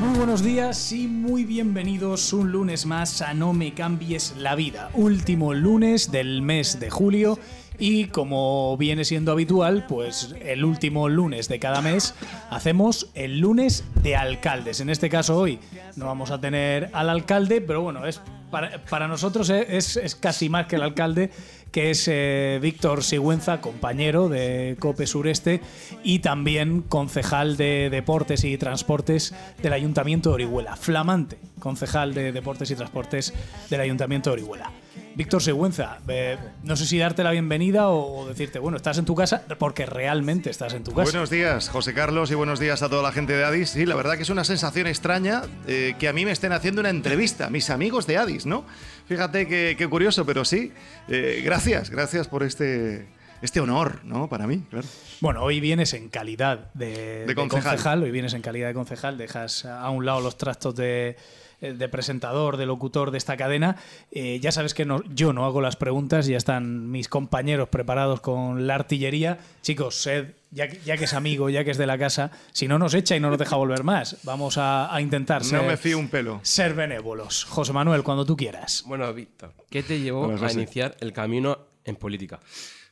Muy buenos días y muy bienvenidos un lunes más a No me cambies la vida, último lunes del mes de julio y como viene siendo habitual, pues el último lunes de cada mes hacemos el lunes de alcaldes. En este caso hoy no vamos a tener al alcalde, pero bueno, es para, nosotros es, es, casi más que el alcalde, que es eh, Víctor Sigüenza, compañero de COPE Sureste y también concejal de Deportes y Transportes del Ayuntamiento de Orihuela. Flamante concejal de Deportes y Transportes del Ayuntamiento de Orihuela. Víctor Sigüenza, eh, no sé si darte la bienvenida o decirte, bueno, estás en tu casa, porque realmente estás en tu casa. Buenos días, José Carlos, y buenos días a toda la gente de Adis. Sí, la verdad que es una sensación extraña eh, que a mí me estén haciendo una entrevista, mis amigos de Adis, ¿no? Fíjate qué, curioso, pero sí, eh, gracias, gracias por este, este honor, ¿no? Para mí, claro. Bueno, hoy vienes en calidad de, concejal. hoy vienes en calidad de concejal, dejas a un lado los trastos de de presentador, de locutor de esta cadena. Eh, ya sabes que no, yo no hago las preguntas, ya están mis compañeros preparados con la artillería. Chicos, sed, ya, ya que es amigo, ya que es de la casa, si no nos echa y no nos deja volver más, vamos a, intentar ser, no me fío un pelo. ser benévolos. José Manuel, cuando tú quieras. Bueno, Víctor, ¿qué te llevó a iniciar el camino en política?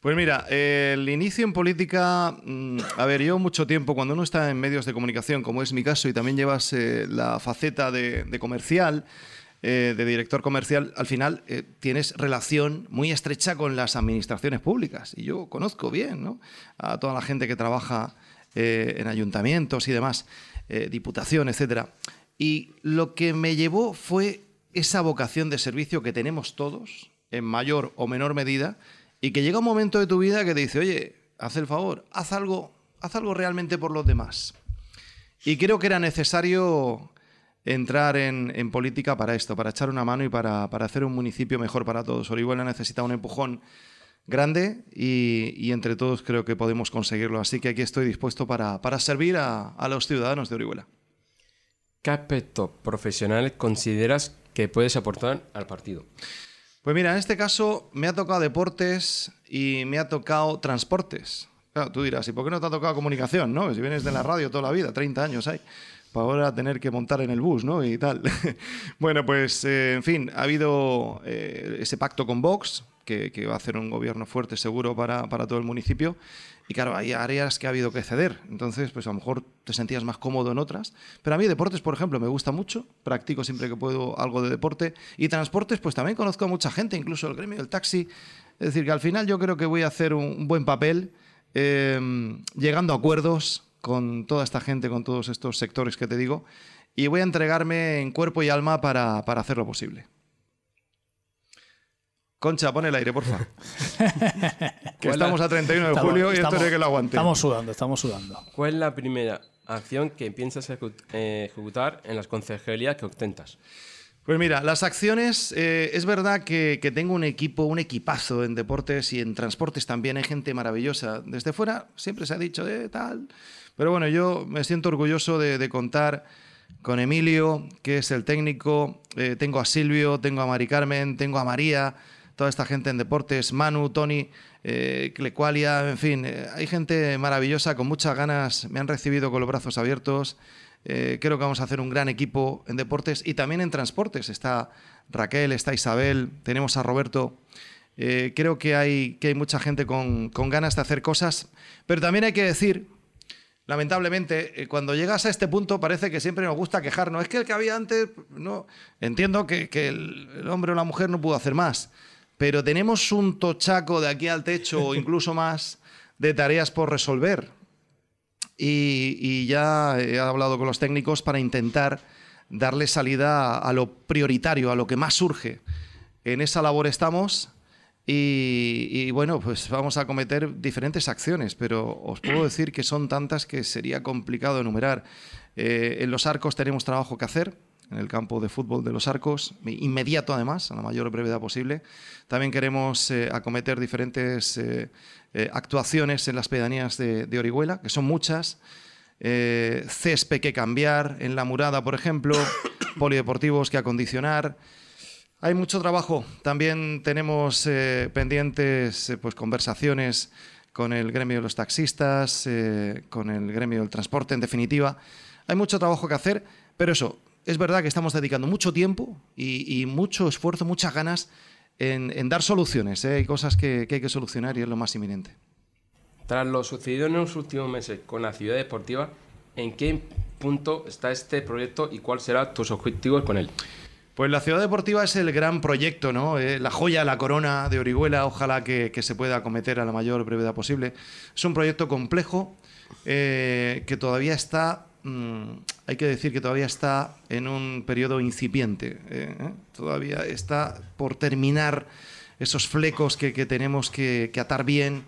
Pues mira, el inicio en política, mm, a ver, yo mucho tiempo, cuando uno está en medios de comunicación, como es mi caso, y también llevas eh, la faceta de, comercial, eh, de director comercial, al final eh, tienes relación muy estrecha con las administraciones públicas. Y yo conozco bien ¿no? a toda la gente que trabaja en ayuntamientos y demás, diputación, etc. Y lo que me llevó fue esa vocación de servicio que tenemos todos, en mayor o menor medida, y que llega un momento de tu vida que te dice, oye, haz el favor, haz algo, haz algo realmente por los demás. Y creo que era necesario entrar en, política para esto, para echar una mano y para, hacer un municipio mejor para todos. Orihuela necesita un empujón grande y, entre todos creo que podemos conseguirlo. Así que aquí estoy dispuesto para, servir a, a, los ciudadanos de Orihuela. ¿Qué aspecto profesional consideras que puedes aportar al partido? Pues mira, en este caso me ha tocado deportes y me ha tocado transportes. Claro, tú dirás, ¿y por qué no te ha tocado comunicación? No, si vienes de la radio toda la vida, 30 años hay, para ahora tener que montar en el bus, ¿no? Y tal. bueno, pues, eh, en fin, ha habido eh, ese pacto con Vox, que, va a hacer un gobierno fuerte seguro para, para todo el municipio. Y claro, hay áreas que ha habido que ceder. Entonces, pues a lo mejor te sentías más cómodo en otras. Pero a mí deportes, por ejemplo, me gusta mucho. Practico siempre que puedo algo de deporte. Y transportes, pues también conozco a mucha gente, incluso el gremio del taxi. Es decir, que al final yo creo que voy a hacer un, buen papel em, llegando a acuerdos con toda esta gente, con todos estos sectores que te digo. Y voy a entregarme en cuerpo y alma para, para hacerlo posible. Concha, pon el aire, porfa. que estamos a 31 de julio y esto es que lo aguante. Estamos sudando, estamos sudando. ¿Cuál es la primera acción que piensas eh, ejecutar en las consejerías que ostentas? Pues mira, las acciones, eh, es verdad que, tengo un equipo, un equipazo en deportes y en transportes también, hay gente maravillosa. Desde fuera siempre se ha dicho de tal, pero bueno, yo me siento orgulloso de, contar con Emilio, que es el técnico, eh, tengo a Silvio, tengo a Mari Carmen, tengo a María, toda esta gente en deportes, Manu, Tony, eh, Clecualia, en fin, eh, hay gente maravillosa con muchas ganas, me han recibido con los brazos abiertos. Eh, creo que vamos a hacer un gran equipo en deportes y también en transportes. Está Raquel, está Isabel, tenemos a Roberto. creo que hay, que hay mucha gente con, con, ganas de hacer cosas, pero también hay que decir, lamentablemente, cuando llegas a este punto parece que siempre nos gusta quejarnos. Es que el que había antes, no, entiendo que el hombre o la mujer no pudo hacer más pero tenemos un tochaco de aquí al techo o incluso más de tareas por resolver. Y, ya he hablado con los técnicos para intentar darle salida a lo prioritario, a lo que más surge. En esa labor estamos Y, y, bueno, pues vamos a cometer diferentes acciones, pero os puedo decir que son tantas que sería complicado enumerar. Eh, en los arcos tenemos trabajo que hacer, en el campo de fútbol de los arcos, inmediato además, a la mayor brevedad posible. También queremos eh, acometer diferentes eh, actuaciones en las pedanías de, de, Orihuela, que son muchas. césped que cambiar en la murada, por ejemplo, polideportivos que acondicionar. Hay mucho trabajo. También tenemos eh, pendientes eh, pues, conversaciones con el gremio de los taxistas, eh, con el gremio del transporte, en definitiva. Hay mucho trabajo que hacer, pero eso, es verdad que estamos dedicando mucho tiempo y, mucho esfuerzo, muchas ganas en, dar soluciones. Hay cosas que, que hay que solucionar y es lo más inminente. Tras lo sucedido en los últimos meses con la ciudad deportiva, ¿en qué punto está este proyecto y cuáles serán tus objetivos con él? Pues la ciudad deportiva es el gran proyecto, ¿no? Eh, la joya, la corona de Orihuela, ojalá que, se pueda acometer a la mayor brevedad posible. Es un proyecto complejo eh, que todavía está, mm, hay que decir que todavía está en un periodo incipiente. Eh, todavía está por terminar esos flecos que, tenemos que, atar bien,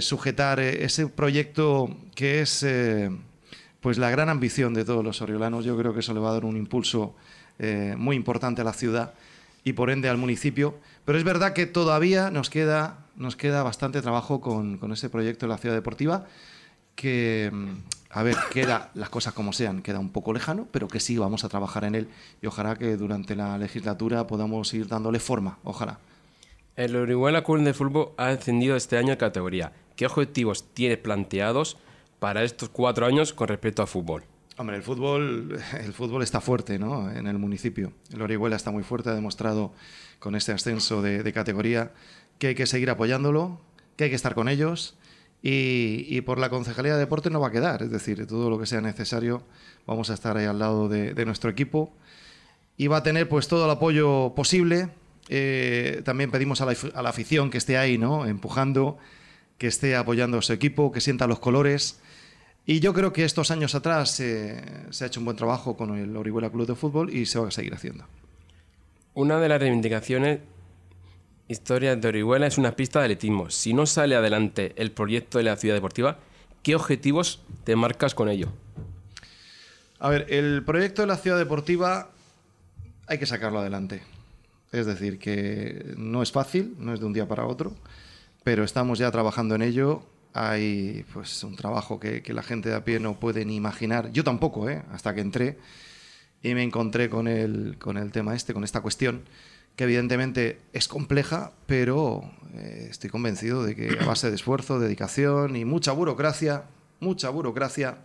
sujetar ese proyecto que es pues la gran ambición de todos los oriolanos. Yo creo que eso le va a dar un impulso eh, muy importante a la ciudad y por ende al municipio. Pero es verdad que todavía nos queda, nos queda bastante trabajo con, con ese proyecto de la ciudad deportiva que, mm, a ver, queda las cosas como sean, queda un poco lejano, pero que sí vamos a trabajar en él y ojalá que durante la legislatura podamos ir dándole forma, ojalá. El Orihuela Club de Fútbol ha ascendido este año en categoría. ¿Qué objetivos tiene planteados para estos cuatro años con respecto al fútbol? Hombre, el fútbol, el fútbol está fuerte ¿no? en el municipio. El Orihuela está muy fuerte, ha demostrado con este ascenso de, categoría que hay que seguir apoyándolo, que hay que estar con ellos y, por la Concejalía de Deporte no va a quedar. Es decir, todo lo que sea necesario vamos a estar ahí al lado de, nuestro equipo y va a tener pues todo el apoyo posible. Eh, también pedimos a la, a la, afición que esté ahí, ¿no? empujando, que esté apoyando a su equipo, que sienta los colores y yo creo que estos años atrás eh, se ha hecho un buen trabajo con el Orihuela Club de Fútbol y se va a seguir haciendo. Una de las reivindicaciones historias de Orihuela es una pista de atletismo. Si no sale adelante el proyecto de la ciudad deportiva, ¿qué objetivos te marcas con ello? A ver, el proyecto de la ciudad deportiva hay que sacarlo adelante. Es decir, que no es fácil, no es de un día para otro, pero estamos ya trabajando en ello hay pues un trabajo que, la gente de a pie no puede ni imaginar. Yo tampoco, ¿eh? hasta que entré y me encontré con el, con el tema este, con esta cuestión, que evidentemente es compleja, pero eh, estoy convencido de que a base de esfuerzo, dedicación y mucha burocracia, mucha burocracia,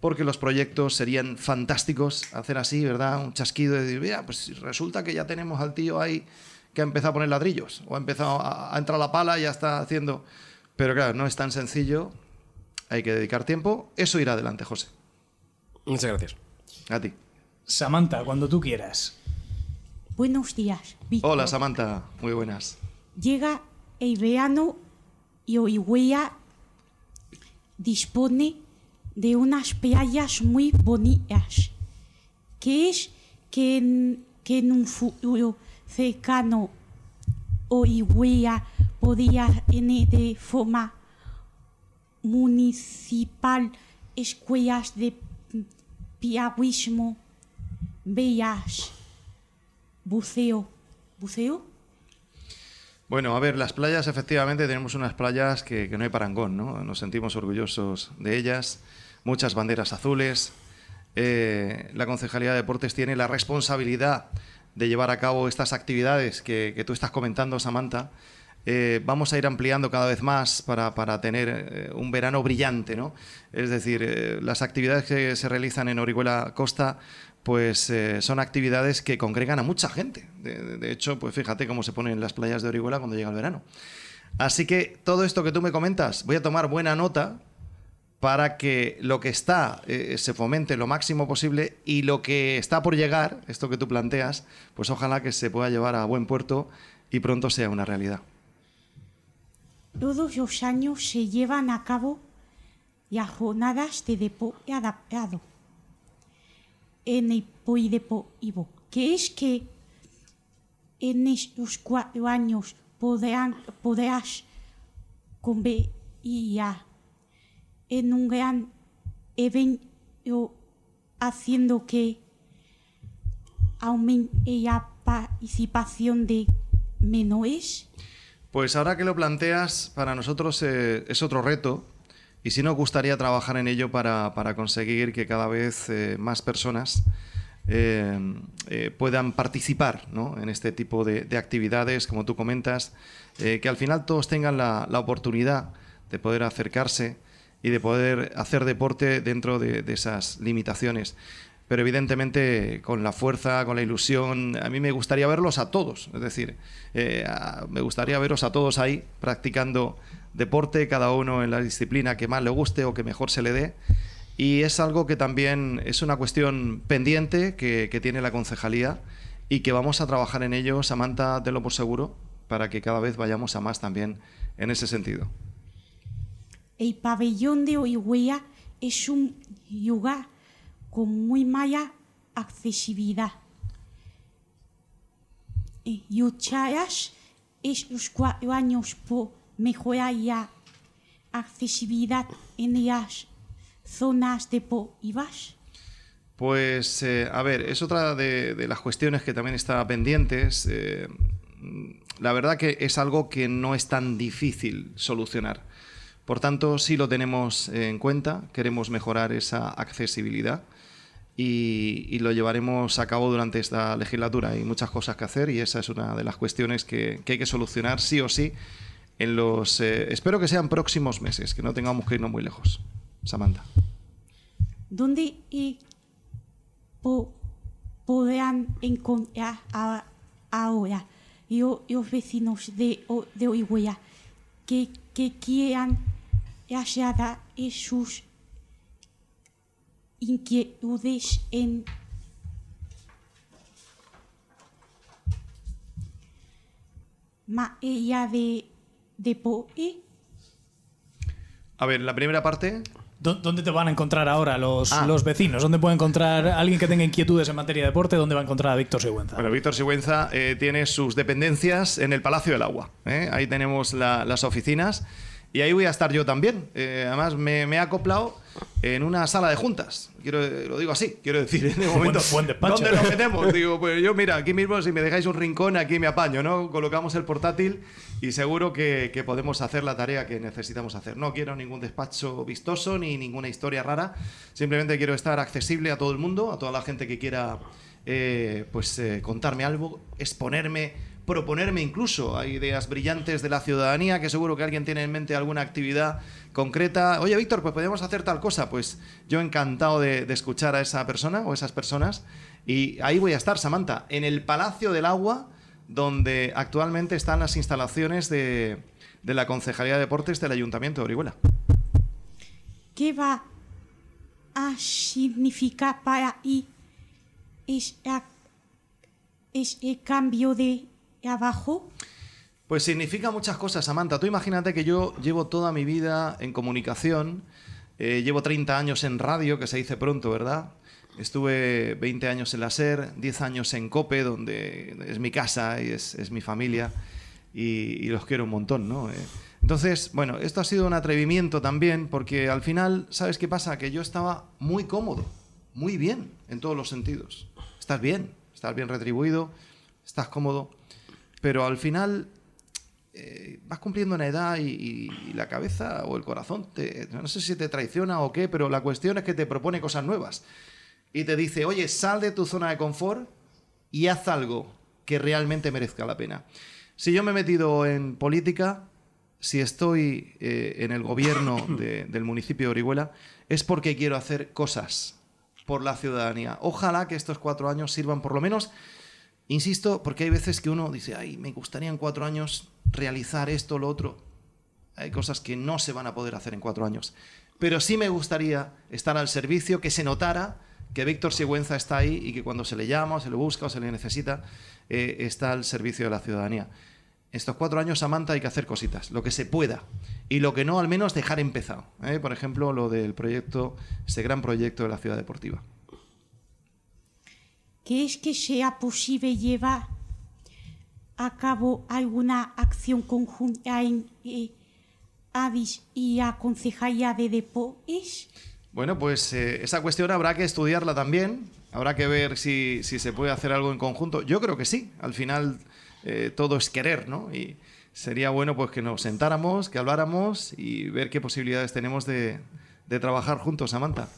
porque los proyectos serían fantásticos hacer así, ¿verdad? Un chasquido de decir, mira, pues resulta que ya tenemos al tío ahí que ha empezado a poner ladrillos, o ha empezado a, a entrar la pala y ya está haciendo pero claro, no es tan sencillo. Hay que dedicar tiempo. Eso irá adelante, José. Muchas gracias. A ti. Samantha, cuando tú quieras. Buenos días. Hola, Samantha. Muy buenas. Llega el verano y Orihuela dispone de unas playas muy bonitas. ¿Qué es que en, que en un futuro cercano Orihuela podía tener de forma municipal escuelas de piragüismo, bellas, buceo. ¿Buceo? Bueno, a ver, las playas, efectivamente, tenemos unas playas que, no hay parangón, ¿no? Nos sentimos orgullosos de ellas, muchas banderas azules. Eh, la Concejalía de Deportes tiene la responsabilidad de llevar a cabo estas actividades que, que tú estás comentando, Samantha, eh, vamos a ir ampliando cada vez más para, tener eh, un verano brillante. ¿no? Es decir, eh, las actividades que se realizan en Orihuela Costa pues son actividades que congregan a mucha gente. De, hecho, pues fíjate cómo se ponen las playas de Orihuela cuando llega el verano. Así que todo esto que tú me comentas, voy a tomar buena nota para que lo que está se fomente lo máximo posible y lo que está por llegar, esto que tú planteas, pues ojalá que se pueda llevar a buen puerto y pronto sea una realidad. Todos los años se llevan a cabo las jornadas de deporte adaptado en el Ivo, que es que en estos cuatro años poderán, podrás convertir en un gran evento haciendo que aumente la participación de menores? Pues ahora que lo planteas, para nosotros eh, es otro reto y sí nos gustaría trabajar en ello para, para conseguir que cada vez eh, más personas eh, puedan participar ¿no? en este tipo de, de actividades, como tú comentas, que al final todos tengan la, la oportunidad de poder acercarse y de poder hacer deporte dentro de, de esas limitaciones. Pero evidentemente con la fuerza, con la ilusión, a mí me gustaría verlos a todos. Es decir, eh, a- me gustaría veros a todos ahí practicando deporte, cada uno en la disciplina que más le guste o que mejor se le dé. Y es algo que también es una cuestión pendiente que, que tiene la concejalía y que vamos a trabajar en ello, Samantha, tenlo por seguro, para que cada vez vayamos a más también en ese sentido. El pabellón de Orihuela es un lugar con muy mala accesibilidad. Y lucharás estos cuatro años por mejorar la accesibilidad en las zonas deportivas. Pues, eh, a ver, es otra de, de las cuestiones que también está pendientes. eh, la verdad que es algo que no es tan difícil solucionar. Por tanto, sí lo tenemos en cuenta, queremos mejorar esa accesibilidad y, y lo llevaremos a cabo durante esta legislatura. Hay muchas cosas que hacer y esa es una de las cuestiones que, que hay que solucionar sí o sí en los, eh, espero que sean próximos meses, que no tengamos que irnos muy lejos. Samantha. donde eh, po- podrán encontrar ahora yo- los vecinos de, de que, que quieran trasladar sus inquietudes en materia de deporte. A ver, la primera parte, ¿Dó- ¿Dónde te van a encontrar ahora los, Ah. los vecinos? ¿Dónde puede encontrar a alguien que tenga inquietudes en materia de deporte? ¿Dónde va a encontrar a Víctor Sigüenza? Bueno, Víctor Sigüenza eh, tiene sus dependencias en el Palacio del Agua. ¿eh? Ahí tenemos la- las oficinas y ahí voy a estar yo también. Eh, además, me, me he acoplado en una sala de juntas. Quiero, lo digo así, quiero decir, de momento. buen despacho. ¿Dónde nos metemos? Digo, pues yo, mira, aquí mismo, si me dejáis un rincón, aquí me apaño, ¿no? Colocamos el portátil y seguro que, que podemos hacer la tarea que necesitamos hacer. No quiero ningún despacho vistoso ni ninguna historia rara. Simplemente quiero estar accesible a todo el mundo, a toda la gente que quiera eh, pues eh, contarme algo, exponerme, proponerme incluso. Hay ideas brillantes de la ciudadanía que seguro que alguien tiene en mente alguna actividad concreta. Oye, Víctor, pues podemos hacer tal cosa. Pues yo encantado de, escuchar a esa persona o esas personas. Y ahí voy a estar, Samantha, en el Palacio del Agua, donde actualmente están las instalaciones de, de la Concejalía de Deportes del Ayuntamiento de Orihuela. ¿Qué va a significar para ti esa- ese cambio de trabajo? Pues significa muchas cosas, Samantha. Tú imagínate que yo llevo toda mi vida en comunicación, eh, llevo 30 años en radio, que se dice pronto, ¿verdad? Estuve 20 años en la SER, 10 años en COPE, donde es mi casa y es, mi familia, y, y los quiero un montón, ¿no? Eh, entonces, bueno, esto ha sido un atrevimiento también, porque al final, ¿sabes qué pasa? Que yo estaba muy cómodo, muy bien, en todos los sentidos. Estás bien, estás bien retribuido, estás cómodo, pero al final eh, vas cumpliendo una edad y, y- y la cabeza o el corazón, te, no sé si te traiciona o qué, pero la cuestión es que te propone cosas nuevas. Y te dice, oye, sal de tu zona de confort y haz algo que realmente merezca la pena. Si yo me he metido en política, si estoy eh, en el gobierno de- del municipio de Orihuela, es porque quiero hacer cosas por la ciudadanía. Ojalá que estos cuatro años sirvan por lo menos Insisto, porque hay veces que uno dice, ay, me gustaría en cuatro años realizar esto lo otro. Hay cosas que no se van a poder hacer en cuatro años. Pero sí me gustaría estar al servicio, que se notara que Víctor Sigüenza está ahí y que cuando se le llama, o se le busca o se le necesita, eh, está al servicio de la ciudadanía. Estos cuatro años, Samantha, hay que hacer cositas, lo que se pueda. Y lo que no, al menos dejar empezado. ¿eh? Por ejemplo, lo del proyecto, ese gran proyecto de la ciudad deportiva. ¿Crees que sea posible llevar a cabo alguna acción conjunta en eh, y a Concejalía de Deportes? Bueno, pues eh, esa cuestión habrá que estudiarla también. Habrá que ver si, se puede hacer algo en conjunto. Yo creo que sí. Al final eh, todo es querer, ¿no? Y sería bueno pues que nos sentáramos, que habláramos y ver qué posibilidades tenemos de trabajar juntos, Samantha.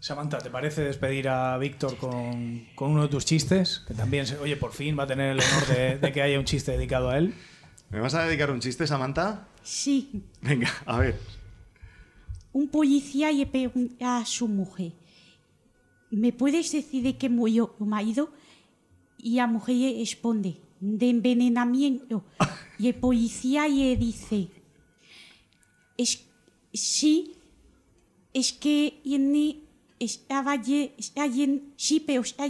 Samantha, ¿te parece despedir a Víctor con, con uno de tus chistes? Que también, se- oye, por fin va a tener el honor de, de que haya un chiste dedicado a él. ¿Me vas a dedicar un chiste, Samantha? Sí. Venga, a ver. Un policía le pregunta a su mujer, ¿me puedes decir de qué murió tu marido? Y la mujer le responde, de envenenamiento. Y el policía le dice, es, sí, es que tiene-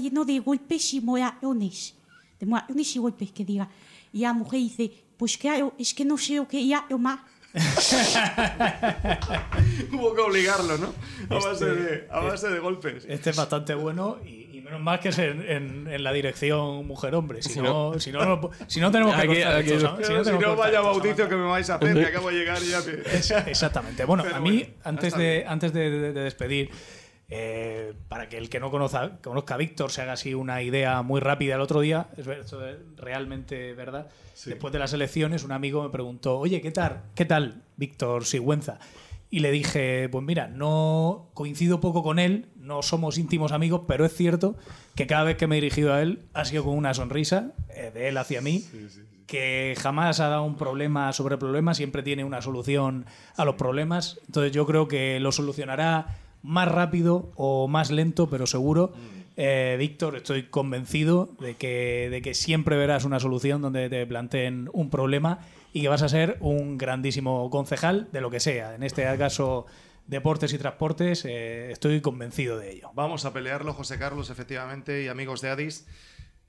lleno de golpes y moratones. De moratones y golpes, que diga. Y la mujer dice, pues claro, es que no sé lo que ella toma. Hubo que obligarlo, ¿no? A base de, a base de golpes. Este es bastante bueno y, y menos mal que es en, en- en la dirección mujer-hombre. Si, Si no, no- si, no, no- si no tenemos que Aquí- cortar aquí- esto, Si no, que cortar vaya bautizo que me vais a hacer, que acabo de llegar y ya... te- Exactamente. Bueno, Pero a mí, bueno, antes, de, bien. antes de, de- de despedir, eh, para que el que no conozca, conozca a Víctor se haga así una idea muy rápida el otro día, es ver- esto es realmente verdad. Después de las elecciones, un amigo me preguntó, oye, ¿qué tal? ¿Qué tal, Víctor Sigüenza? Y le dije, pues mira, no coincido poco con él, no somos íntimos amigos, pero es cierto que cada vez que me he dirigido a él ha sido con una sonrisa eh, de él hacia mí que jamás ha dado un problema sobre problema, siempre tiene una solución a los problemas. Entonces yo creo que lo solucionará más rápido o más lento, pero seguro. Eh, Víctor, estoy convencido de que, de que siempre verás una solución donde te planteen un problema y que vas a ser un grandísimo concejal de lo que sea. En este caso, deportes y transportes, eh, estoy convencido de ello. Vamos a pelearlo, José Carlos, efectivamente, y amigos de Addis.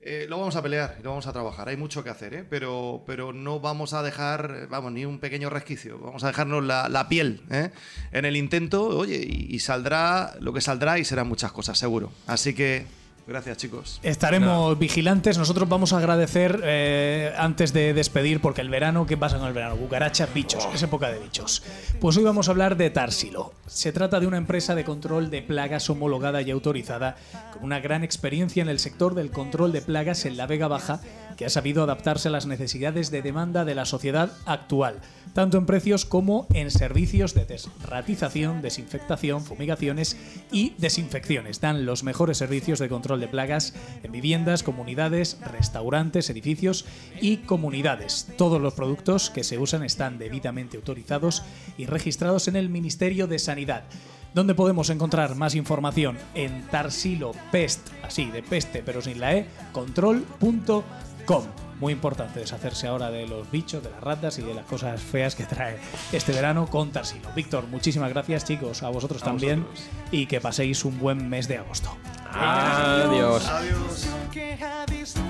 Eh, lo vamos a pelear lo vamos a trabajar. Hay mucho que hacer, ¿eh? pero, pero no vamos a dejar, vamos, ni un pequeño resquicio. Vamos a dejarnos la, la piel ¿eh? en el intento, oye, y, y saldrá lo que saldrá y serán muchas cosas, seguro. Así que, gracias, chicos. Estaremos vigilantes. Nosotros vamos a agradecer eh, antes de despedir, porque el verano, ¿qué pasa con el verano? Cucarachas, bichos, es época de bichos. Pues hoy vamos a hablar de Tarsilo. Se trata de una empresa de control de plagas homologada y autorizada, con una gran experiencia en el sector del control de plagas en la Vega Baja, que ha sabido adaptarse a las necesidades de demanda de la sociedad actual, tanto en precios como en servicios de desratización, desinfectación, fumigaciones y desinfecciones. Dan los mejores servicios de control de plagas en viviendas, comunidades, restaurantes, edificios y comunidades. Todos los productos que se usan están debidamente autorizados y registrados en el Ministerio de Sanidad. ¿Dónde podemos encontrar más información? En Tarsilo Pest, así de peste pero sin la E, control.com. Muy importante deshacerse ahora de los bichos, de las ratas y de las cosas feas que trae este verano con Tarsilo. Víctor, muchísimas gracias chicos, a vosotros A también vosotros. y que paséis un buen mes de agosto. Adiós. Adiós.